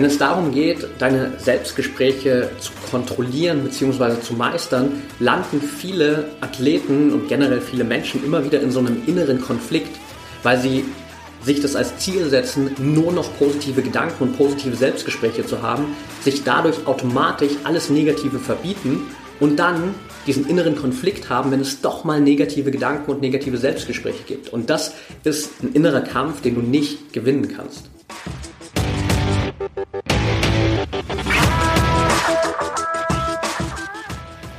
Wenn es darum geht, deine Selbstgespräche zu kontrollieren bzw. zu meistern, landen viele Athleten und generell viele Menschen immer wieder in so einem inneren Konflikt, weil sie sich das als Ziel setzen, nur noch positive Gedanken und positive Selbstgespräche zu haben, sich dadurch automatisch alles Negative verbieten und dann diesen inneren Konflikt haben, wenn es doch mal negative Gedanken und negative Selbstgespräche gibt. Und das ist ein innerer Kampf, den du nicht gewinnen kannst.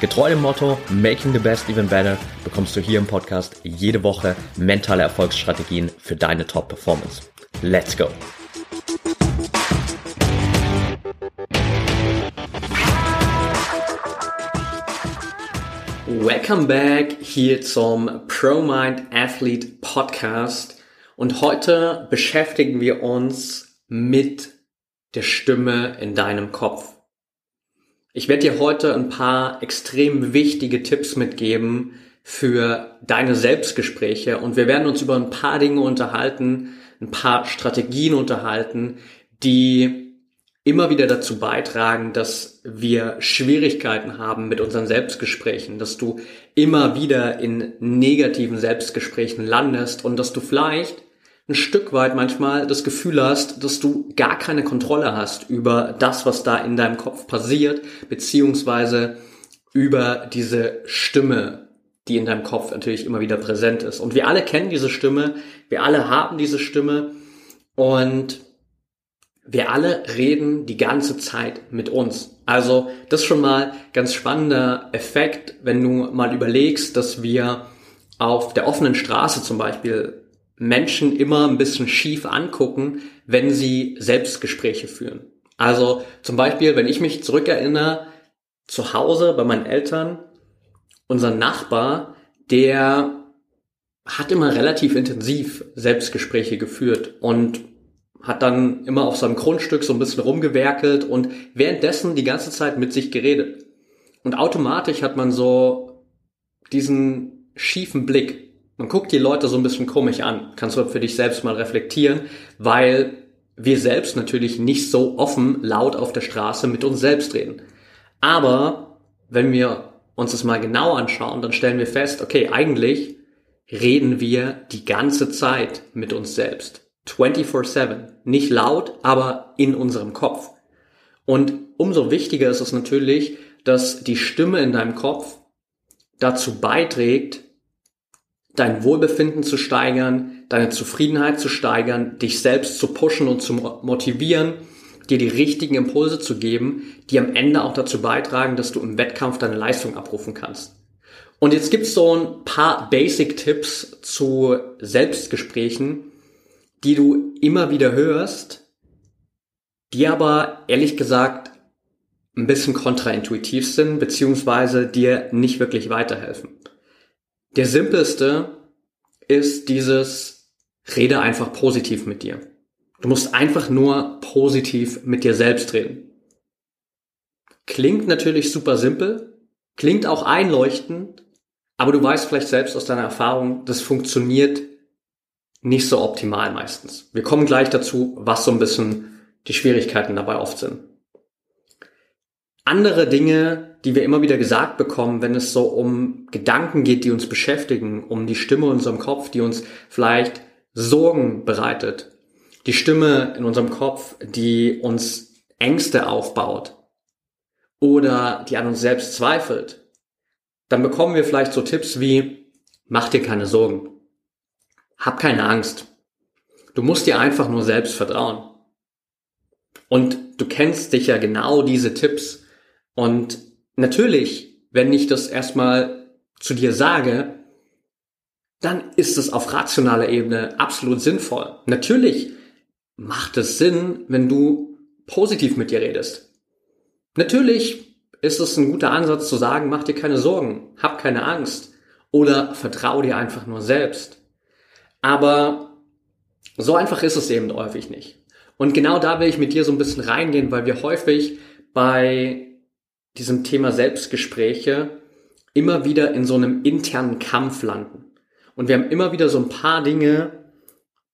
Getreu dem Motto Making the Best Even Better bekommst du hier im Podcast jede Woche mentale Erfolgsstrategien für deine Top-Performance. Let's go! Welcome back hier zum ProMind Athlete Podcast und heute beschäftigen wir uns mit der Stimme in deinem Kopf. Ich werde dir heute ein paar extrem wichtige Tipps mitgeben für deine Selbstgespräche. Und wir werden uns über ein paar Dinge unterhalten, ein paar Strategien unterhalten, die immer wieder dazu beitragen, dass wir Schwierigkeiten haben mit unseren Selbstgesprächen, dass du immer wieder in negativen Selbstgesprächen landest und dass du vielleicht ein Stück weit manchmal das Gefühl hast, dass du gar keine Kontrolle hast über das, was da in deinem Kopf passiert, beziehungsweise über diese Stimme, die in deinem Kopf natürlich immer wieder präsent ist. Und wir alle kennen diese Stimme, wir alle haben diese Stimme und wir alle reden die ganze Zeit mit uns. Also das ist schon mal ganz spannender Effekt, wenn du mal überlegst, dass wir auf der offenen Straße zum Beispiel Menschen immer ein bisschen schief angucken, wenn sie Selbstgespräche führen. Also zum Beispiel, wenn ich mich zurückerinnere, zu Hause bei meinen Eltern, unser Nachbar, der hat immer relativ intensiv Selbstgespräche geführt und hat dann immer auf seinem Grundstück so ein bisschen rumgewerkelt und währenddessen die ganze Zeit mit sich geredet. Und automatisch hat man so diesen schiefen Blick. Man guckt die Leute so ein bisschen komisch an. Kannst du für dich selbst mal reflektieren, weil wir selbst natürlich nicht so offen laut auf der Straße mit uns selbst reden. Aber wenn wir uns das mal genau anschauen, dann stellen wir fest, okay, eigentlich reden wir die ganze Zeit mit uns selbst. 24/7. Nicht laut, aber in unserem Kopf. Und umso wichtiger ist es natürlich, dass die Stimme in deinem Kopf dazu beiträgt, dein Wohlbefinden zu steigern, deine Zufriedenheit zu steigern, dich selbst zu pushen und zu motivieren, dir die richtigen Impulse zu geben, die am Ende auch dazu beitragen, dass du im Wettkampf deine Leistung abrufen kannst. Und jetzt gibt's so ein paar Basic-Tipps zu Selbstgesprächen, die du immer wieder hörst, die aber ehrlich gesagt ein bisschen kontraintuitiv sind, beziehungsweise dir nicht wirklich weiterhelfen. Der simpelste ist dieses, rede einfach positiv mit dir. Du musst einfach nur positiv mit dir selbst reden. Klingt natürlich super simpel, klingt auch einleuchtend, aber du weißt vielleicht selbst aus deiner Erfahrung, das funktioniert nicht so optimal meistens. Wir kommen gleich dazu, was so ein bisschen die Schwierigkeiten dabei oft sind. Andere Dinge, die wir immer wieder gesagt bekommen, wenn es so um Gedanken geht, die uns beschäftigen, um die Stimme in unserem Kopf, die uns vielleicht Sorgen bereitet, die Stimme in unserem Kopf, die uns Ängste aufbaut oder die an uns selbst zweifelt, dann bekommen wir vielleicht so Tipps wie, mach dir keine Sorgen. Hab keine Angst. Du musst dir einfach nur selbst vertrauen. Und du kennst dich ja genau diese Tipps. Und natürlich, wenn ich das erstmal zu dir sage, dann ist es auf rationaler Ebene absolut sinnvoll. Natürlich macht es Sinn, wenn du positiv mit dir redest. Natürlich ist es ein guter Ansatz zu sagen, mach dir keine Sorgen, hab keine Angst oder vertrau dir einfach nur selbst. Aber so einfach ist es eben häufig nicht. Und genau da will ich mit dir so ein bisschen reingehen, weil wir häufig bei diesem Thema Selbstgespräche immer wieder in so einem internen Kampf landen. Und wir haben immer wieder so ein paar Dinge,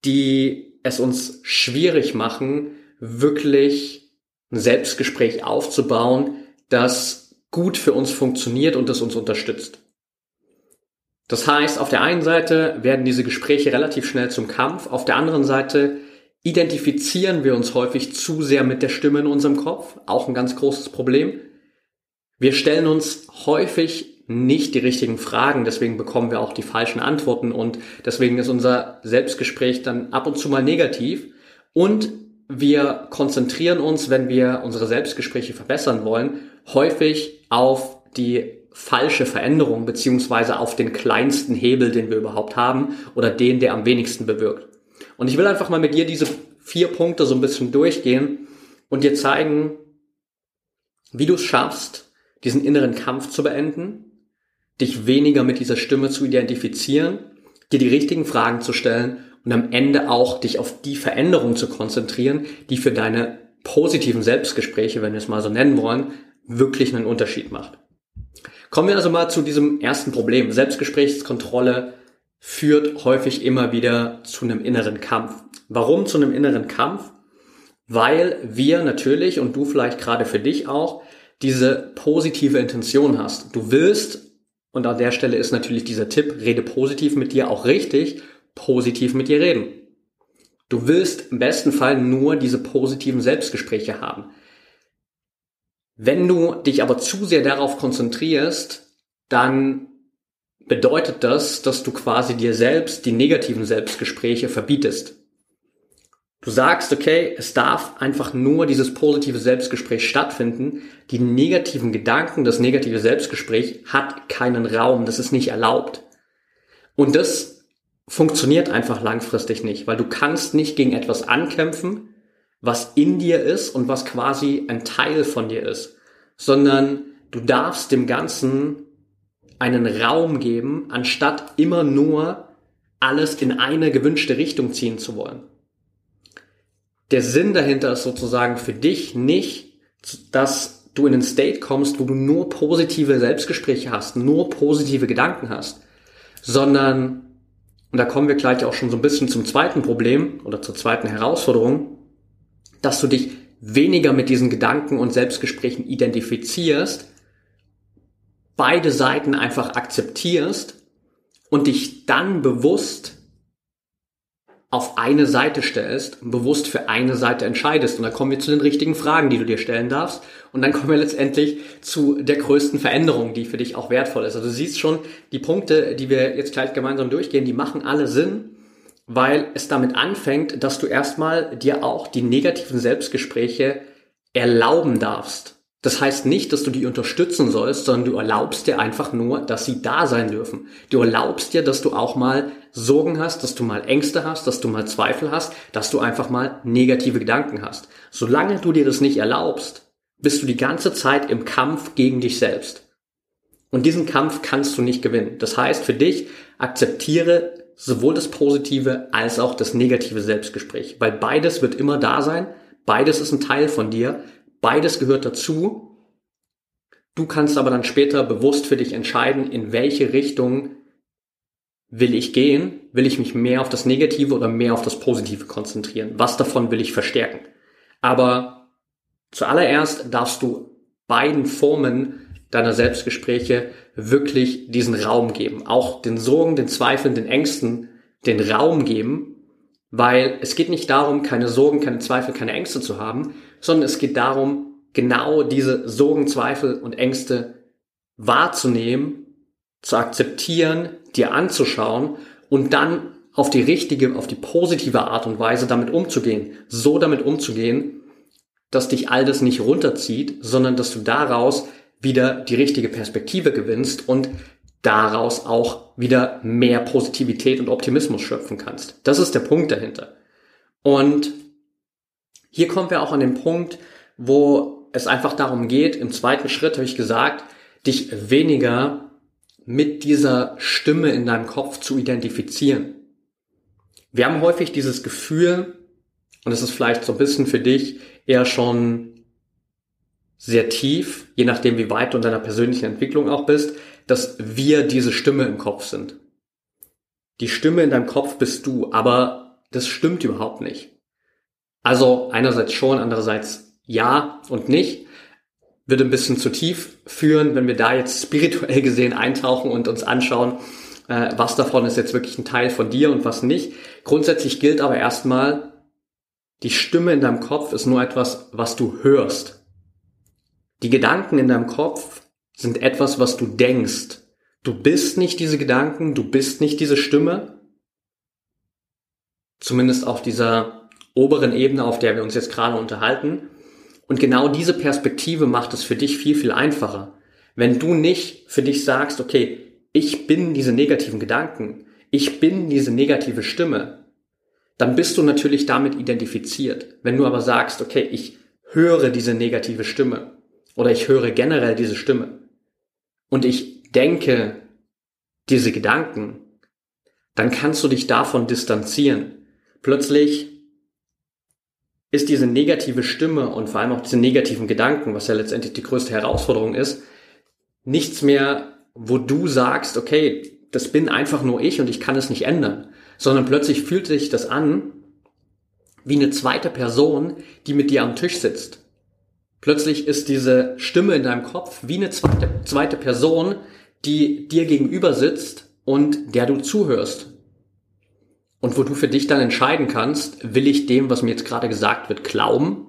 die es uns schwierig machen, wirklich ein Selbstgespräch aufzubauen, das gut für uns funktioniert und das uns unterstützt. Das heißt, auf der einen Seite werden diese Gespräche relativ schnell zum Kampf, auf der anderen Seite identifizieren wir uns häufig zu sehr mit der Stimme in unserem Kopf, auch ein ganz großes Problem. Wir stellen uns häufig nicht die richtigen Fragen, deswegen bekommen wir auch die falschen Antworten und deswegen ist unser Selbstgespräch dann ab und zu mal negativ und wir konzentrieren uns, wenn wir unsere Selbstgespräche verbessern wollen, häufig auf die falsche Veränderung beziehungsweise auf den kleinsten Hebel, den wir überhaupt haben oder den, der am wenigsten bewirkt. Und ich will einfach mal mit dir diese vier Punkte so ein bisschen durchgehen und dir zeigen, wie du es schaffst, diesen inneren Kampf zu beenden, dich weniger mit dieser Stimme zu identifizieren, dir die richtigen Fragen zu stellen und am Ende auch dich auf die Veränderung zu konzentrieren, die für deine positiven Selbstgespräche, wenn wir es mal so nennen wollen, wirklich einen Unterschied macht. Kommen wir also mal zu diesem ersten Problem. Selbstgesprächskontrolle führt häufig immer wieder zu einem inneren Kampf. Warum zu einem inneren Kampf? Weil wir natürlich und du vielleicht gerade für dich auch diese positive Intention hast. Du willst, und an der Stelle ist natürlich dieser Tipp, rede positiv mit dir auch richtig, positiv mit dir reden. Du willst im besten Fall nur diese positiven Selbstgespräche haben. Wenn du dich aber zu sehr darauf konzentrierst, dann bedeutet das, dass du quasi dir selbst die negativen Selbstgespräche verbietest. Du sagst, okay, es darf einfach nur dieses positive Selbstgespräch stattfinden. Die negativen Gedanken, das negative Selbstgespräch hat keinen Raum, das ist nicht erlaubt. Und das funktioniert einfach langfristig nicht, weil du kannst nicht gegen etwas ankämpfen, was in dir ist und was quasi ein Teil von dir ist, sondern du darfst dem Ganzen einen Raum geben, anstatt immer nur alles in eine gewünschte Richtung ziehen zu wollen. Der Sinn dahinter ist sozusagen für dich nicht, dass du in einen State kommst, wo du nur positive Selbstgespräche hast, nur positive Gedanken hast, sondern, und da kommen wir gleich auch schon so ein bisschen zum zweiten Problem oder zur zweiten Herausforderung, dass du dich weniger mit diesen Gedanken und Selbstgesprächen identifizierst, beide Seiten einfach akzeptierst und dich dann bewusst auf eine Seite stellst bewusst für eine Seite entscheidest. Und dann kommen wir zu den richtigen Fragen, die du dir stellen darfst. Und dann kommen wir letztendlich zu der größten Veränderung, die für dich auch wertvoll ist. Also du siehst schon, die Punkte, die wir jetzt gleich gemeinsam durchgehen, die machen alle Sinn weil es damit anfängt, dass du erstmal dir auch die negativen Selbstgespräche erlauben darfst. Das heißt nicht, dass du die unterstützen sollst, sondern du erlaubst dir einfach nur, dass sie da sein dürfen. Du erlaubst dir, dass du auch mal Sorgen hast, dass du mal Ängste hast, dass du mal Zweifel hast, dass du einfach mal negative Gedanken hast. Solange du dir das nicht erlaubst, bist du die ganze Zeit im Kampf gegen dich selbst. Und diesen Kampf kannst du nicht gewinnen. Das heißt für dich, akzeptiere sowohl das positive als auch das negative Selbstgespräch, weil beides wird immer da sein, beides ist ein Teil von dir, beides gehört dazu. Du kannst aber dann später bewusst für dich entscheiden, in welche Richtung will ich gehen, will ich mich mehr auf das Negative oder mehr auf das Positive konzentrieren, was davon will ich verstärken. Aber zuallererst darfst du beiden Formen deiner Selbstgespräche wirklich diesen Raum geben. Auch den Sorgen, den Zweifeln, den Ängsten den Raum geben, weil es geht nicht darum, keine Sorgen, keine Zweifel, keine Ängste zu haben, sondern es geht darum, genau diese Sorgen, Zweifel und Ängste wahrzunehmen, zu akzeptieren, dir anzuschauen und dann auf die richtige, auf die positive Art und Weise damit umzugehen. So damit umzugehen, dass dich all das nicht runterzieht, sondern dass du daraus wieder die richtige Perspektive gewinnst und daraus auch wieder mehr Positivität und Optimismus schöpfen kannst. Das ist der Punkt dahinter. Und hier kommen wir auch an den Punkt, wo es einfach darum geht, im zweiten Schritt habe ich gesagt, dich weniger mit dieser Stimme in deinem Kopf zu identifizieren. Wir haben häufig dieses Gefühl, und es ist vielleicht so ein bisschen für dich eher schon sehr tief, je nachdem wie weit du in deiner persönlichen Entwicklung auch bist, dass wir diese Stimme im Kopf sind. Die Stimme in deinem Kopf bist du, aber das stimmt überhaupt nicht. Also einerseits schon, andererseits ja und nicht. Würde ein bisschen zu tief führen, wenn wir da jetzt spirituell gesehen eintauchen und uns anschauen, äh, was davon ist jetzt wirklich ein Teil von dir und was nicht. Grundsätzlich gilt aber erstmal, die Stimme in deinem Kopf ist nur etwas, was du hörst. Die Gedanken in deinem Kopf sind etwas, was du denkst. Du bist nicht diese Gedanken, du bist nicht diese Stimme. Zumindest auf dieser oberen Ebene, auf der wir uns jetzt gerade unterhalten. Und genau diese Perspektive macht es für dich viel, viel einfacher. Wenn du nicht für dich sagst, okay, ich bin diese negativen Gedanken, ich bin diese negative Stimme, dann bist du natürlich damit identifiziert. Wenn du aber sagst, okay, ich höre diese negative Stimme oder ich höre generell diese Stimme und ich denke diese Gedanken, dann kannst du dich davon distanzieren. Plötzlich ist diese negative Stimme und vor allem auch diese negativen Gedanken, was ja letztendlich die größte Herausforderung ist, nichts mehr, wo du sagst, okay, das bin einfach nur ich und ich kann es nicht ändern, sondern plötzlich fühlt sich das an wie eine zweite Person, die mit dir am Tisch sitzt. Plötzlich ist diese Stimme in deinem Kopf wie eine zweite, zweite Person, die dir gegenüber sitzt und der du zuhörst. Und wo du für dich dann entscheiden kannst, will ich dem, was mir jetzt gerade gesagt wird, glauben?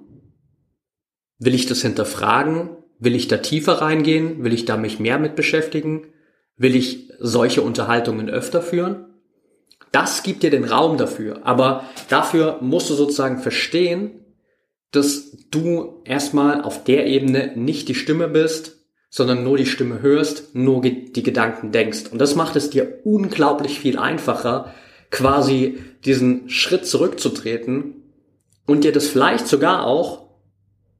Will ich das hinterfragen? Will ich da tiefer reingehen? Will ich da mich mehr mit beschäftigen? Will ich solche Unterhaltungen öfter führen? Das gibt dir den Raum dafür. Aber dafür musst du sozusagen verstehen, dass du erstmal auf der Ebene nicht die Stimme bist, sondern nur die Stimme hörst, nur die Gedanken denkst. Und das macht es dir unglaublich viel einfacher, quasi diesen Schritt zurückzutreten und dir das vielleicht sogar auch,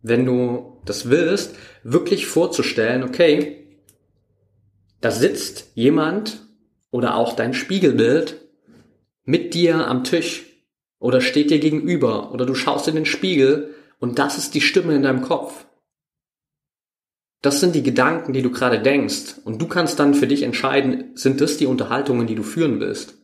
wenn du das willst, wirklich vorzustellen, okay, da sitzt jemand oder auch dein Spiegelbild mit dir am Tisch oder steht dir gegenüber oder du schaust in den Spiegel und das ist die Stimme in deinem Kopf. Das sind die Gedanken, die du gerade denkst und du kannst dann für dich entscheiden, sind das die Unterhaltungen, die du führen willst?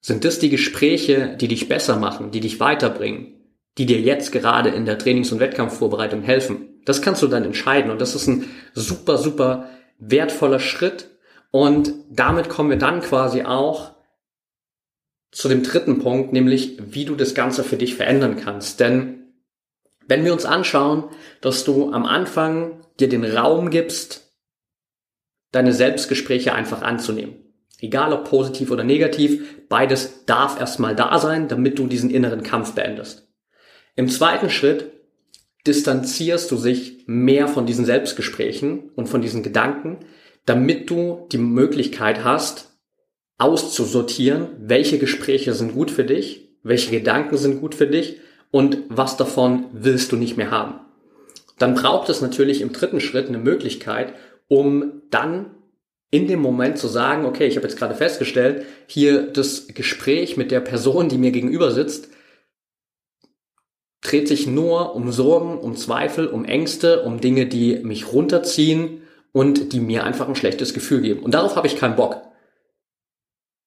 Sind das die Gespräche, die dich besser machen, die dich weiterbringen, die dir jetzt gerade in der Trainings- und Wettkampfvorbereitung helfen? Das kannst du dann entscheiden und das ist ein super, super wertvoller Schritt und damit kommen wir dann quasi auch zu dem dritten Punkt, nämlich wie du das Ganze für dich verändern kannst. Denn wenn wir uns anschauen, dass du am Anfang dir den Raum gibst, deine Selbstgespräche einfach anzunehmen. Egal ob positiv oder negativ, beides darf erstmal da sein, damit du diesen inneren Kampf beendest. Im zweiten Schritt distanzierst du sich mehr von diesen Selbstgesprächen und von diesen Gedanken, damit du die Möglichkeit hast, auszusortieren, welche Gespräche sind gut für dich, welche Gedanken sind gut für dich und was davon willst du nicht mehr haben. Dann braucht es natürlich im dritten Schritt eine Möglichkeit, um dann in dem Moment zu sagen, okay, ich habe jetzt gerade festgestellt, hier das Gespräch mit der Person, die mir gegenüber sitzt, dreht sich nur um Sorgen, um Zweifel, um Ängste, um Dinge, die mich runterziehen und die mir einfach ein schlechtes Gefühl geben. Und darauf habe ich keinen Bock.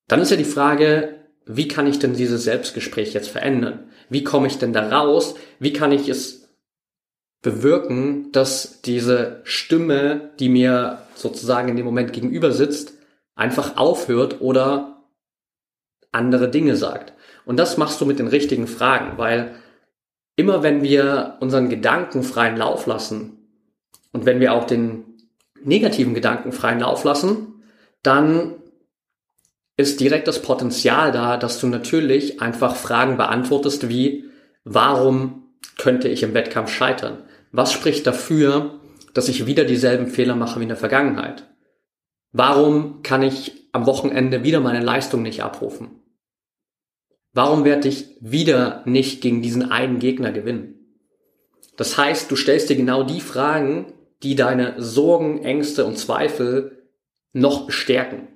Dann ist ja die Frage, wie kann ich denn dieses Selbstgespräch jetzt verändern? Wie komme ich denn da raus? Wie kann ich es bewirken, dass diese Stimme, die mir sozusagen in dem Moment gegenüber sitzt, einfach aufhört oder andere Dinge sagt. Und das machst du mit den richtigen Fragen, weil immer wenn wir unseren Gedanken freien Lauf lassen und wenn wir auch den negativen Gedanken freien Lauf lassen, dann ist direkt das Potenzial da, dass du natürlich einfach Fragen beantwortest wie, warum könnte ich im Wettkampf scheitern? Was spricht dafür, dass ich wieder dieselben Fehler mache wie in der Vergangenheit? Warum kann ich am Wochenende wieder meine Leistung nicht abrufen? Warum werde ich wieder nicht gegen diesen einen Gegner gewinnen? Das heißt, du stellst dir genau die Fragen, die deine Sorgen, Ängste und Zweifel noch bestärken.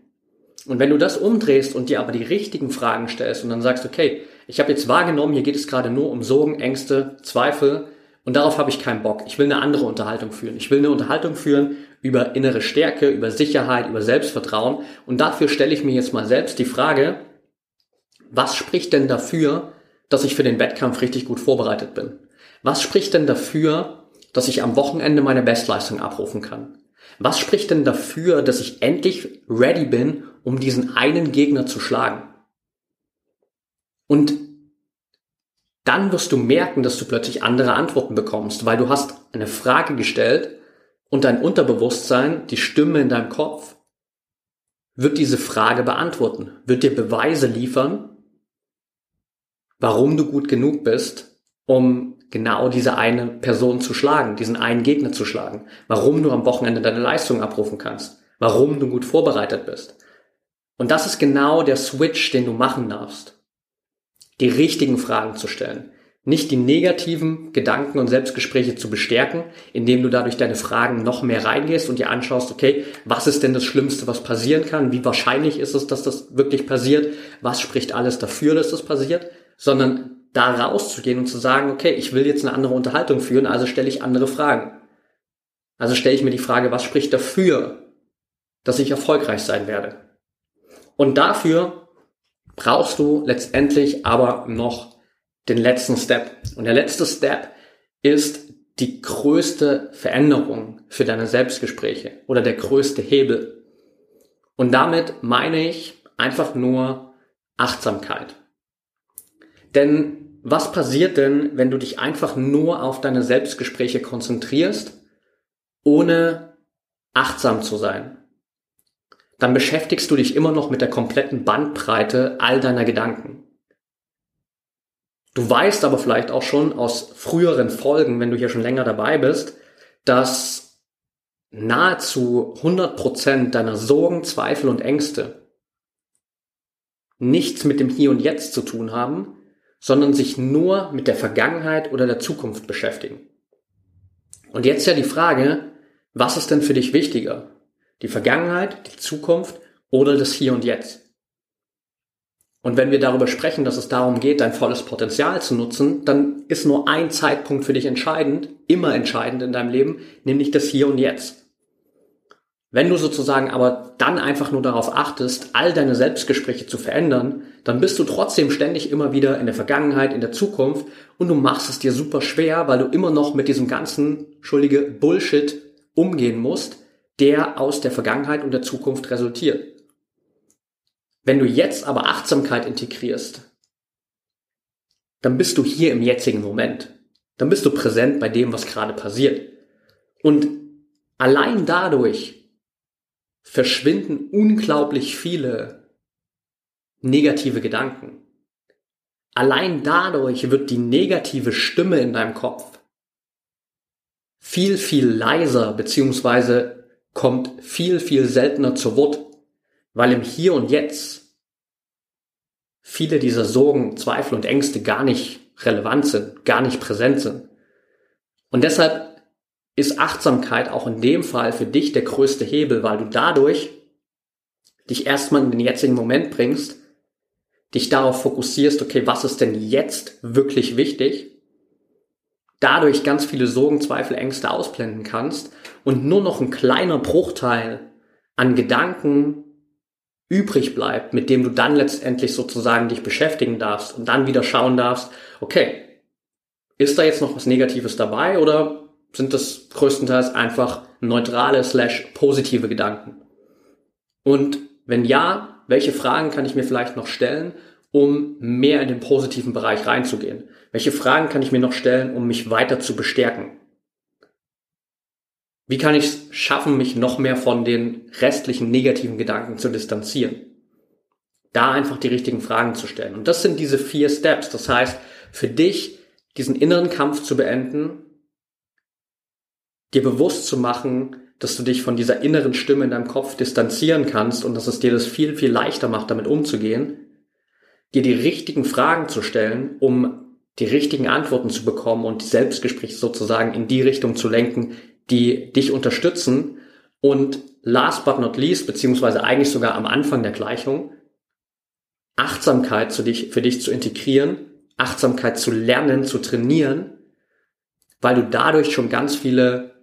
Und wenn du das umdrehst und dir aber die richtigen Fragen stellst und dann sagst, okay, ich habe jetzt wahrgenommen, hier geht es gerade nur um Sorgen, Ängste, Zweifel und darauf habe ich keinen Bock. Ich will eine andere Unterhaltung führen. Ich will eine Unterhaltung führen über innere Stärke, über Sicherheit, über Selbstvertrauen und dafür stelle ich mir jetzt mal selbst die Frage, was spricht denn dafür, dass ich für den Wettkampf richtig gut vorbereitet bin? Was spricht denn dafür, dass ich am Wochenende meine Bestleistung abrufen kann? Was spricht denn dafür, dass ich endlich ready bin, um diesen einen Gegner zu schlagen? Und dann wirst du merken, dass du plötzlich andere Antworten bekommst, weil du hast eine Frage gestellt und dein Unterbewusstsein, die Stimme in deinem Kopf, wird diese Frage beantworten, wird dir Beweise liefern, warum du gut genug bist, um genau diese eine Person zu schlagen, diesen einen Gegner zu schlagen, warum du am Wochenende deine Leistung abrufen kannst, warum du gut vorbereitet bist. Und das ist genau der Switch, den du machen darfst. Die richtigen Fragen zu stellen. Nicht die negativen Gedanken und Selbstgespräche zu bestärken, indem du dadurch deine Fragen noch mehr reingehst und dir anschaust, okay, was ist denn das Schlimmste, was passieren kann? Wie wahrscheinlich ist es, dass das wirklich passiert? Was spricht alles dafür, dass das passiert? Sondern da rauszugehen und zu sagen, okay, ich will jetzt eine andere Unterhaltung führen, also stelle ich andere Fragen. Also stelle ich mir die Frage, was spricht dafür, dass ich erfolgreich sein werde? Und dafür brauchst du letztendlich aber noch den letzten Step. Und der letzte Step ist die größte Veränderung für deine Selbstgespräche oder der größte Hebel. Und damit meine ich einfach nur Achtsamkeit. Denn was passiert denn, wenn du dich einfach nur auf deine Selbstgespräche konzentrierst, ohne achtsam zu sein? Dann beschäftigst du dich immer noch mit der kompletten Bandbreite all deiner Gedanken. Du weißt aber vielleicht auch schon aus früheren Folgen, wenn du hier schon länger dabei bist, dass nahezu 100% deiner Sorgen, Zweifel und Ängste nichts mit dem Hier und Jetzt zu tun haben, sondern sich nur mit der Vergangenheit oder der Zukunft beschäftigen. Und jetzt ja die Frage, was ist denn für dich wichtiger? Die Vergangenheit, die Zukunft oder das Hier und Jetzt? Und wenn wir darüber sprechen, dass es darum geht, dein volles Potenzial zu nutzen, dann ist nur ein Zeitpunkt für dich entscheidend, immer entscheidend in deinem Leben, nämlich das Hier und Jetzt. Wenn du sozusagen aber dann einfach nur darauf achtest, all deine Selbstgespräche zu verändern, dann bist du trotzdem ständig immer wieder in der Vergangenheit, in der Zukunft und du machst es dir super schwer, weil du immer noch mit diesem ganzen, schuldige Bullshit umgehen musst, der aus der Vergangenheit und der Zukunft resultiert. Wenn du jetzt aber Achtsamkeit integrierst, dann bist du hier im jetzigen Moment. Dann bist du präsent bei dem, was gerade passiert. Und allein dadurch verschwinden unglaublich viele negative Gedanken. Allein dadurch wird die negative Stimme in deinem Kopf viel, viel leiser beziehungsweise kommt viel, viel seltener zu Wort, weil im Hier und Jetzt viele dieser Sorgen, Zweifel und Ängste gar nicht relevant sind, gar nicht präsent sind. Und deshalb ist Achtsamkeit auch in dem Fall für dich der größte Hebel, weil du dadurch dich erstmal in den jetzigen Moment bringst, dich darauf fokussierst, okay, was ist denn jetzt wirklich wichtig? Dadurch ganz viele Sorgen, Zweifel, Ängste ausblenden kannst und nur noch ein kleiner Bruchteil an Gedanken übrig bleibt, mit dem du dann letztendlich sozusagen dich beschäftigen darfst und dann wieder schauen darfst, okay, ist da jetzt noch was Negatives dabei oder sind das größtenteils einfach neutrale slash positive Gedanken? Und wenn ja, welche Fragen kann ich mir vielleicht noch stellen, um mehr in den positiven Bereich reinzugehen? Welche Fragen kann ich mir noch stellen, um mich weiter zu bestärken? Wie kann ich es schaffen, mich noch mehr von den restlichen negativen Gedanken zu distanzieren? Da einfach die richtigen Fragen zu stellen. Und das sind diese vier Steps. Das heißt, für dich diesen inneren Kampf zu beenden, dir bewusst zu machen, dass du dich von dieser inneren Stimme in deinem Kopf distanzieren kannst und dass es dir das viel, viel leichter macht, damit umzugehen, dir die richtigen Fragen zu stellen, um die richtigen Antworten zu bekommen und Selbstgespräche sozusagen in die Richtung zu lenken, die dich unterstützen. Und last but not least, beziehungsweise eigentlich sogar am Anfang der Gleichung, Achtsamkeit zu dich, für dich zu integrieren, Achtsamkeit zu lernen, zu trainieren, weil du dadurch schon ganz viele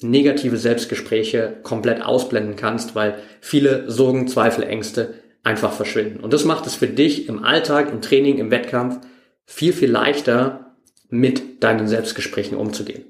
negative Selbstgespräche komplett ausblenden kannst, weil viele Sorgen, Zweifel, Ängste einfach verschwinden. Und das macht es für dich im Alltag, im Training, im Wettkampf viel, viel leichter, mit deinen Selbstgesprächen umzugehen.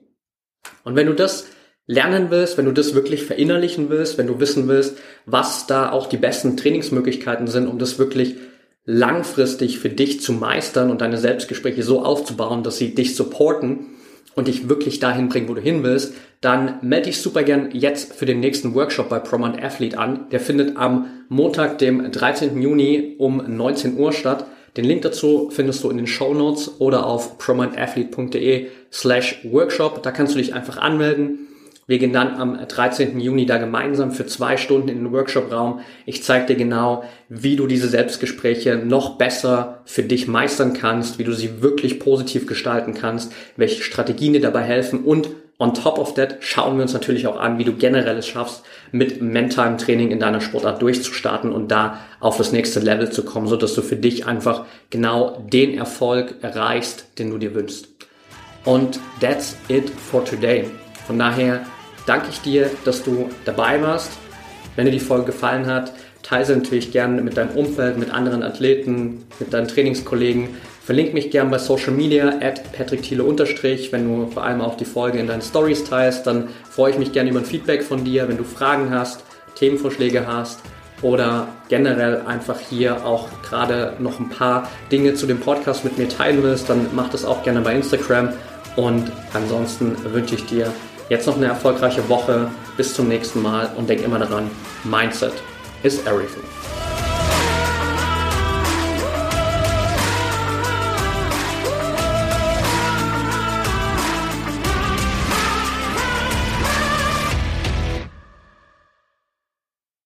Und wenn du das lernen willst, wenn du das wirklich verinnerlichen willst, wenn du wissen willst, was da auch die besten Trainingsmöglichkeiten sind, um das wirklich langfristig für dich zu meistern und deine Selbstgespräche so aufzubauen, dass sie dich supporten und dich wirklich dahin bringen, wo du hin willst, dann melde dich super gern jetzt für den nächsten Workshop bei Promant Athlete an. Der findet am Montag, dem 13. Juni um 19 Uhr statt. Den Link dazu findest du in den Show Notes oder auf prominentathlete.de slash Workshop. Da kannst du dich einfach anmelden. Wir gehen dann am 13. Juni da gemeinsam für zwei Stunden in den Workshop-Raum. Ich zeige dir genau, wie du diese Selbstgespräche noch besser für dich meistern kannst, wie du sie wirklich positiv gestalten kannst, welche Strategien dir dabei helfen und on top of that schauen wir uns natürlich auch an, wie du generell es schaffst, mit mentalem Training in deiner Sportart durchzustarten und da auf das nächste Level zu kommen, so dass du für dich einfach genau den Erfolg erreichst, den du dir wünschst. Und that's it for today. Von daher danke ich dir, dass du dabei warst. Wenn dir die Folge gefallen hat, teile natürlich gerne mit deinem Umfeld, mit anderen Athleten, mit deinen Trainingskollegen. Verlink mich gerne bei Social Media at Patrick Thiele unterstrich. Wenn du vor allem auch die Folge in deinen Stories teilst, dann freue ich mich gerne über ein Feedback von dir. Wenn du Fragen hast, Themenvorschläge hast oder generell einfach hier auch gerade noch ein paar Dinge zu dem Podcast mit mir teilen willst, dann mach das auch gerne bei Instagram. Und ansonsten wünsche ich dir Jetzt noch eine erfolgreiche Woche. Bis zum nächsten Mal und denk immer daran, Mindset is everything.